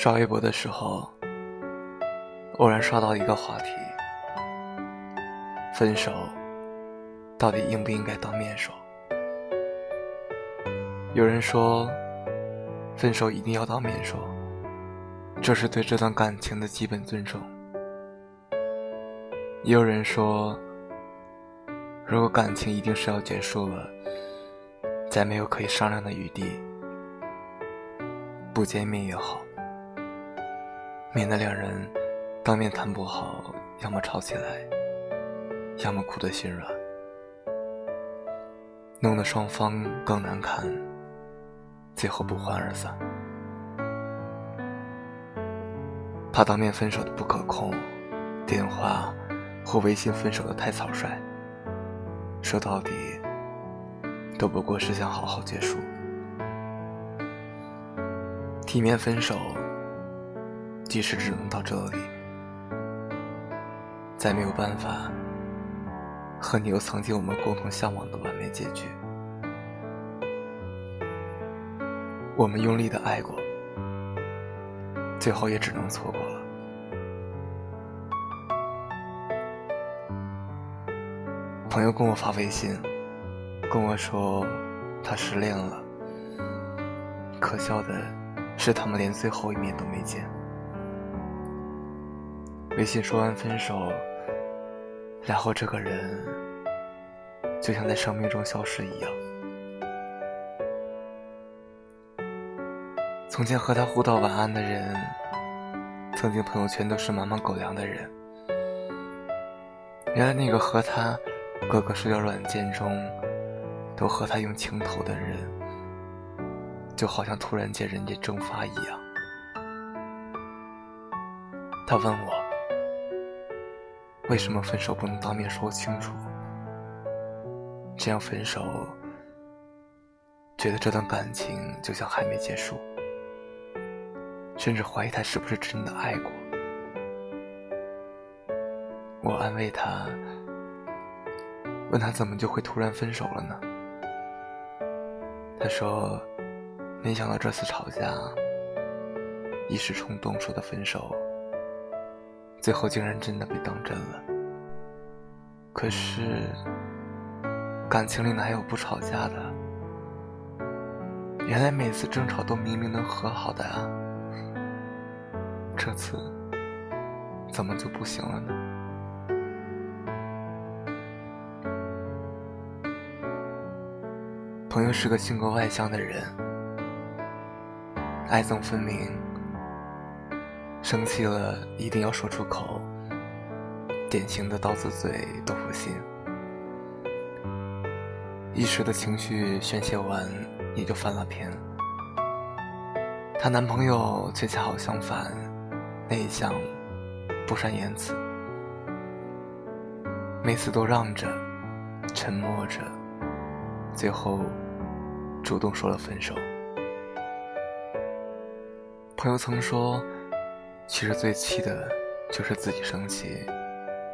刷微博的时候，偶然刷到一个话题：分手到底应不应该当面说？有人说，分手一定要当面说，这是对这段感情的基本尊重。也有人说，如果感情一定是要结束了，再没有可以商量的余地，不见面也好。免得两人当面谈不好，要么吵起来，要么哭得心软，弄得双方更难堪，最后不欢而散。怕当面分手的不可控，电话或微信分手的太草率，说到底都不过是想好好结束，体面分手。即使只能到这里，再没有办法和你有曾经我们共同向往的完美结局。我们用力的爱过，最后也只能错过了。朋友跟我发微信，跟我说他失恋了。可笑的是，他们连最后一面都没见。微信说完分手，然后这个人就像在生命中消失一样。从前和他互道晚安的人，曾经朋友圈都是满满狗粮的人，原来那个和他各个社交软件中都和他用情头的人，就好像突然间人间蒸发一样。他问我。为什么分手不能当面说清楚？这样分手，觉得这段感情就像还没结束，甚至怀疑他是不是真的爱过。我安慰他，问他怎么就会突然分手了呢？他说，没想到这次吵架，一时冲动说的分手。最后竟然真的被当真了。可是，感情里哪有不吵架的？原来每次争吵都明明能和好的啊，这次怎么就不行了呢？朋友是个性格外向的人，爱憎分明。生气了一定要说出口，典型的刀子嘴豆腐心。一时的情绪宣泄完，也就翻了篇。她男朋友却恰好相反，内向，不善言辞，每次都让着，沉默着，最后主动说了分手。朋友曾说。其实最气的，就是自己生气，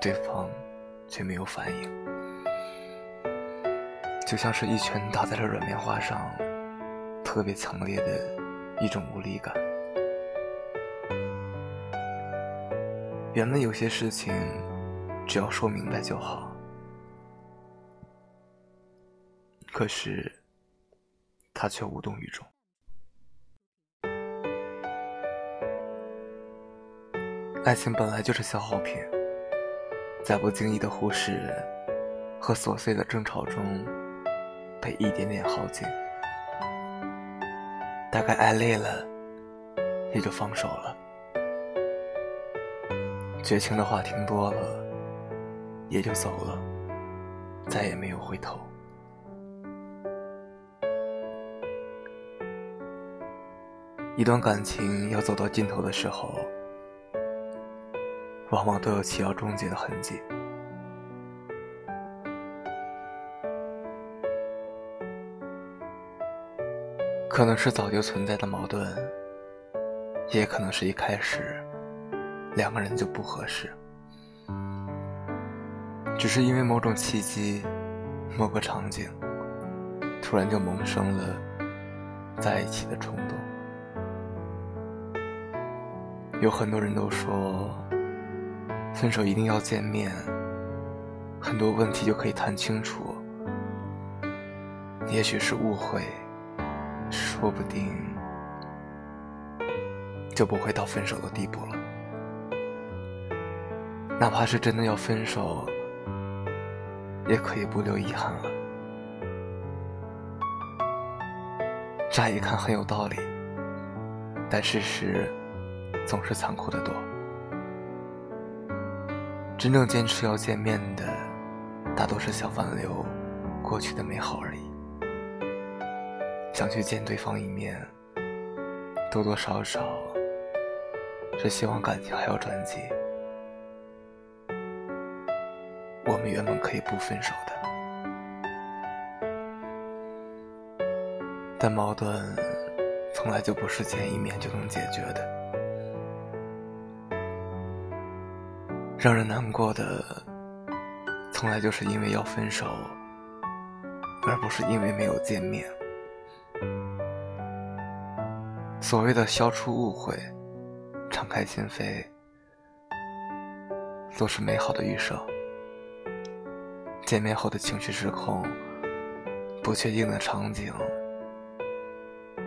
对方却没有反应，就像是一拳打在了软棉花上，特别强烈的一种无力感。原本有些事情，只要说明白就好，可是他却无动于衷。爱情本来就是消耗品，在不经意的忽视和琐碎的争吵中，被一点点耗尽。大概爱累了，也就放手了。绝情的话听多了，也就走了，再也没有回头。一段感情要走到尽头的时候。往往都有其要终结的痕迹，可能是早就存在的矛盾，也可能是一开始两个人就不合适，只是因为某种契机、某个场景，突然就萌生了在一起的冲动。有很多人都说，分手一定要见面，很多问题就可以谈清楚。也许是误会，说不定就不会到分手的地步了。哪怕是真的要分手，也可以不留遗憾了。乍一看很有道理，但事实总是残酷的多。真正坚持要见面的，大多是想挽留过去的美好而已。想去见对方一面，多多少少是希望感情还要转机。我们原本可以不分手的。但矛盾从来就不是见一面就能解决的。让人难过的，从来就是因为要分手，而不是因为没有见面。所谓的消除误会、敞开心扉，都是美好的预设。见面后的情绪失控，不确定的场景。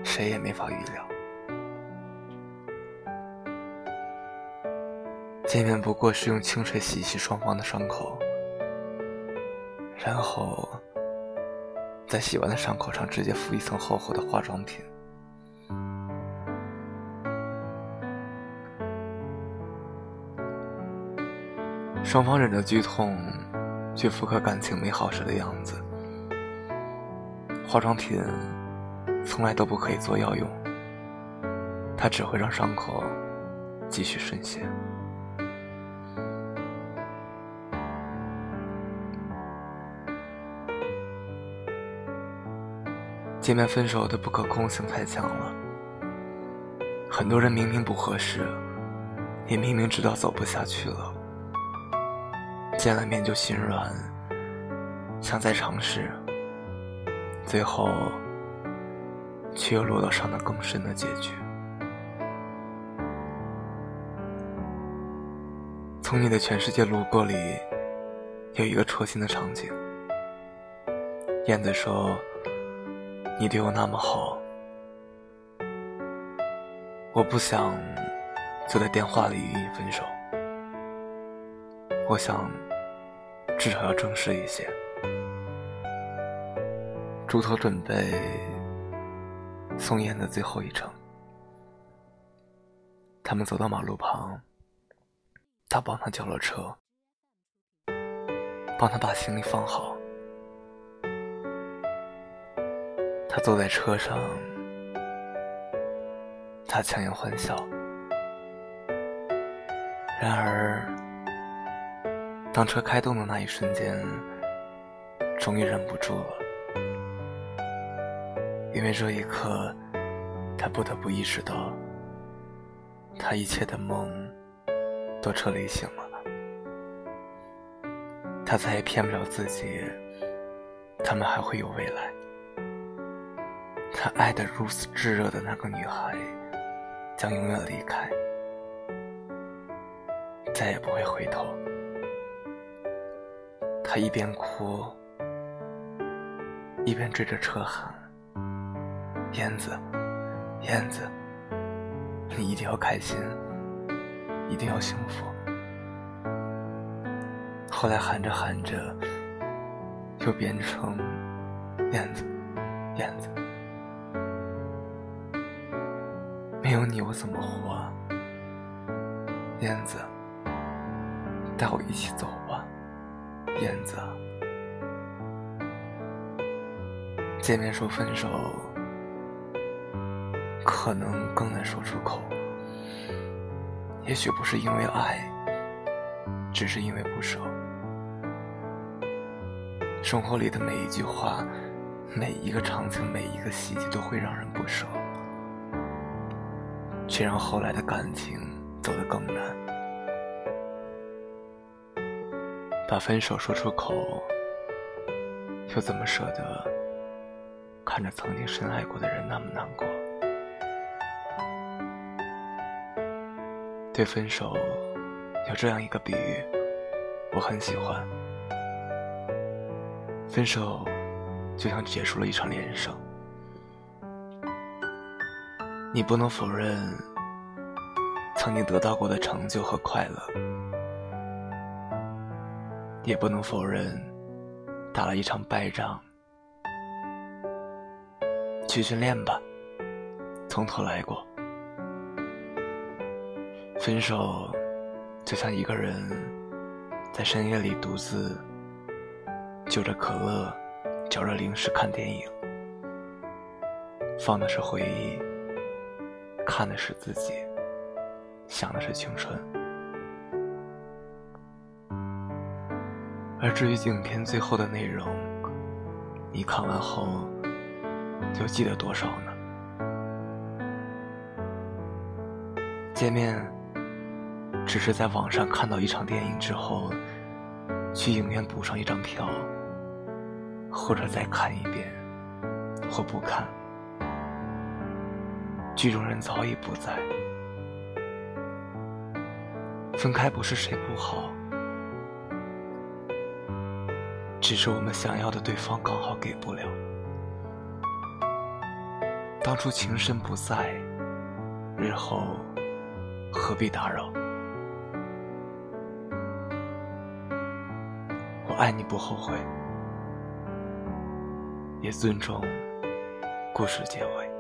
谁也没法预料。见面不过是用清水洗洗双方的伤口，然后在洗完的伤口上直接敷一层厚厚的化妆品。双方忍着剧痛，去复刻感情美好时的样子。化妆品。从来都不可以做药用，它只会让伤口继续渗血。见面分手的不可控性太强了，很多人明明不合适，也明明知道走不下去了，见了面就心软，想再尝试，最后。却又落到伤得更深的结局。从你的全世界路过里，有一个戳心的场景。燕子说：“你对我那么好，我不想就在电话里与你分手。我想至少要正式一些。”猪头准备。送燕的最后一程，他们走到马路旁，他帮他叫了车，帮他把行李放好。他坐在车上，他强颜欢笑。然而，当车开动的那一瞬间，终于忍不住了。因为这一刻，他不得不意识到，他一切的梦都彻底醒了。他再也骗不了自己，他们还会有未来。他爱的如此炙热的那个女孩，将永远离开，再也不会回头。他一边哭，一边追着车喊。燕子，燕子，你一定要开心，一定要幸福。后来喊着喊着，又变成燕子，燕子，没有你我怎么活？燕子，带我一起走吧，燕子。见面说分手。可能更难说出口，也许不是因为爱，只是因为不舍。生活里的每一句话，每一个场景，每一个细节，都会让人不舍，却让后来的感情走得更难。把分手说出口，又怎么舍得看着曾经深爱过的人那么难过？对分手有这样一个比喻，我很喜欢。分手就像结束了一场连胜，你不能否认曾经得到过的成就和快乐，也不能否认打了一场败仗。去训练吧，从头来过。分手就像一个人在深夜里独自。就着可乐，嚼着零食看电影，放的是回忆，看的是自己，想的是青春。而至于影片最后的内容，你看完后又记得多少呢？见面只是在网上看到一场电影之后，去影院补上一张票。或者再看一遍，或不看。剧中人早已不在，分开不是谁不好，只是我们想要的对方刚好给不了。当初情深不在，日后何必打扰？我爱你不后悔。也尊重故事结尾。